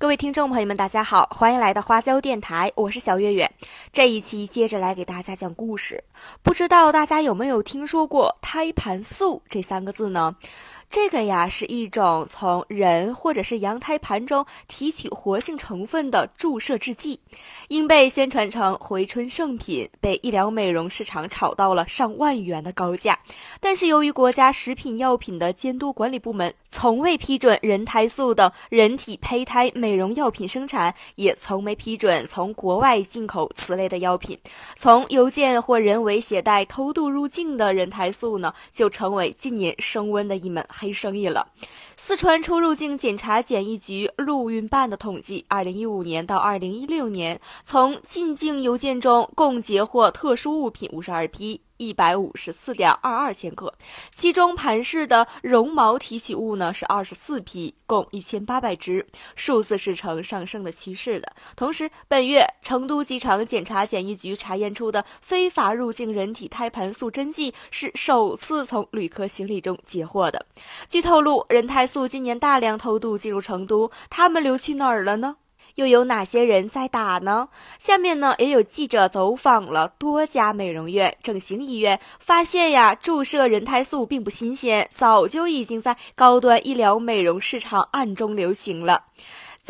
各位听众朋友们，大家好，欢迎来到花椒电台，我是小月月。这一期接着来给大家讲故事。不知道大家有没有听说过胎盘素这三个字呢？这个呀是一种从人或者是羊胎盘中提取活性成分的注射制剂，因被宣传成回春圣品，被医疗美容市场炒到了上万元的高价。但是由于国家食品药品的监督管理部门从未批准人胎素等人体胚胎美容药品生产，也从没批准从国外进口此类的药品，从邮件或人为携带偷渡入境的人胎素呢，就成为近年升温的一门。黑生意了。四川出入境检查检疫局陆运办的统计，二零一五年到二零一六年，从进境邮件中共截获特殊物品五十二批。一百五十四点二二千克，其中盘氏的绒毛提取物呢是二十四批，共一千八百只，数字是呈上升的趋势的。同时，本月成都机场检查检疫局查验出的非法入境人体胎盘素针剂是首次从旅客行李中截获的。据透露，人胎素今年大量偷渡进入成都，他们流去哪儿了呢？又有哪些人在打呢？下面呢也有记者走访了多家美容院、整形医院，发现呀，注射人胎素并不新鲜，早就已经在高端医疗美容市场暗中流行了。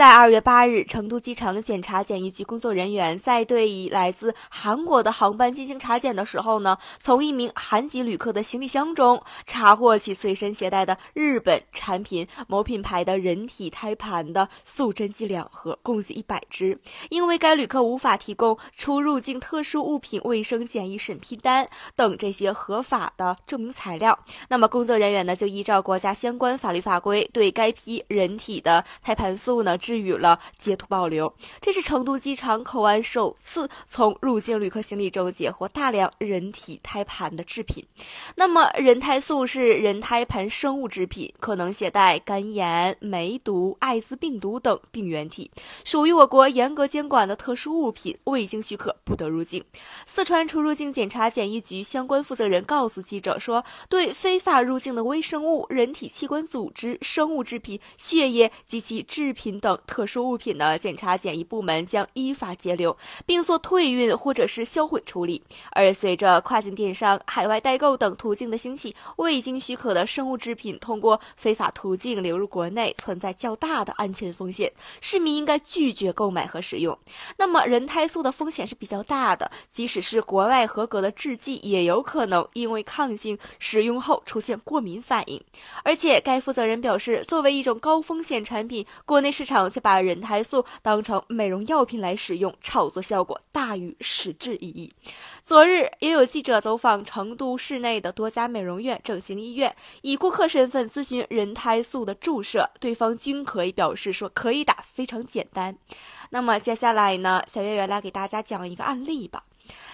在二月八日，成都机场检查检疫局工作人员在对以来自韩国的航班进行查检的时候呢，从一名韩籍旅客的行李箱中查获其随身携带的日本产品某品牌的人体胎盘的素针剂两盒，共计一百支。因为该旅客无法提供出入境特殊物品卫生检疫审批单等这些合法的证明材料，那么工作人员呢就依照国家相关法律法规，对该批人体的胎盘素呢。至予了截图保留。这是成都机场口岸首次从入境旅客行李中截获大量人体胎盘的制品。那么，人胎素是人胎盘生物制品，可能携带肝炎、梅毒、艾滋病毒等病原体，属于我国严格监管的特殊物品，未经许可不得入境。四川出入境检查检疫局相关负责人告诉记者说：“对非法入境的微生物、人体器官组织、生物制品、血液及其制品等。”等特殊物品的检查检疫部门将依法截留，并做退运或者是销毁处理。而随着跨境电商、海外代购等途径的兴起，未经许可的生物制品通过非法途径流入国内，存在较大的安全风险，市民应该拒绝购买和使用。那么，人胎素的风险是比较大的，即使是国外合格的制剂，也有可能因为抗性使用后出现过敏反应。而且，该负责人表示，作为一种高风险产品，国内市场。却把人胎素当成美容药品来使用，炒作效果大于实质意义。昨日也有记者走访成都市内的多家美容院、整形医院，以顾客身份咨询人胎素的注射，对方均可以表示说可以打，非常简单。那么接下来呢，小月月来给大家讲一个案例吧。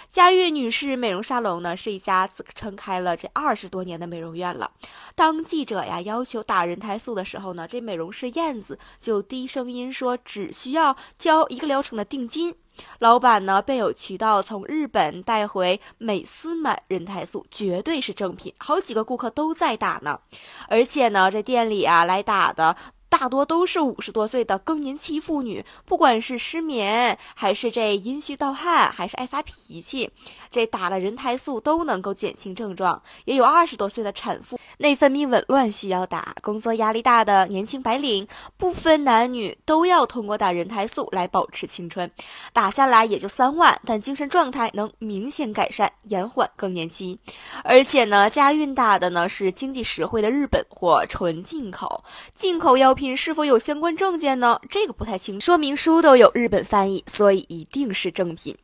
佳悦女士美容沙龙呢，是一家自称开了这二十多年的美容院了。当记者呀要求打人胎素的时候呢，这美容师燕子就低声音说，只需要交一个疗程的定金。老板呢便有渠道从日本带回美思满人胎素，绝对是正品，好几个顾客都在打呢。而且呢，这店里啊来打的。大多都是五十多岁的更年期妇女，不管是失眠，还是这阴虚盗汗，还是爱发脾气，这打了人胎素都能够减轻症状。也有二十多岁的产妇，内分泌紊乱需要打，工作压力大的年轻白领，不分男女都要通过打人胎素来保持青春。打下来也就三万，但精神状态能明显改善，延缓更年期。而且呢，家运打的呢是经济实惠的日本货，纯进口，进口药。品是否有相关证件呢？这个不太清楚，说明书都有日本翻译，所以一定是正品。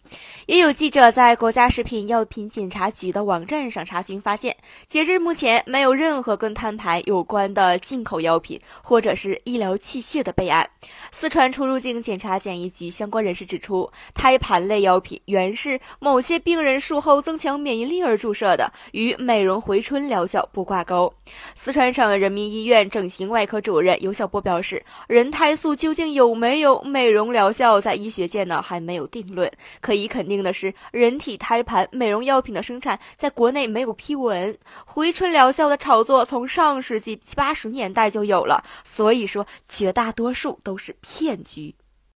也有记者在国家食品药品检查局的网站上查询，发现截至目前没有任何跟摊牌有关的进口药品或者是医疗器械的备案。四川出入境检查检疫局相关人士指出，胎盘类药品原是某些病人术后增强免疫力而注射的，与美容回春疗效不挂钩。四川省人民医院整形外科主任尤小。小波表示，人胎素究竟有没有美容疗效，在医学界呢还没有定论。可以肯定的是，人体胎盘美容药品的生产在国内没有批文。回春疗效的炒作从上世纪七八十年代就有了，所以说绝大多数都是骗局。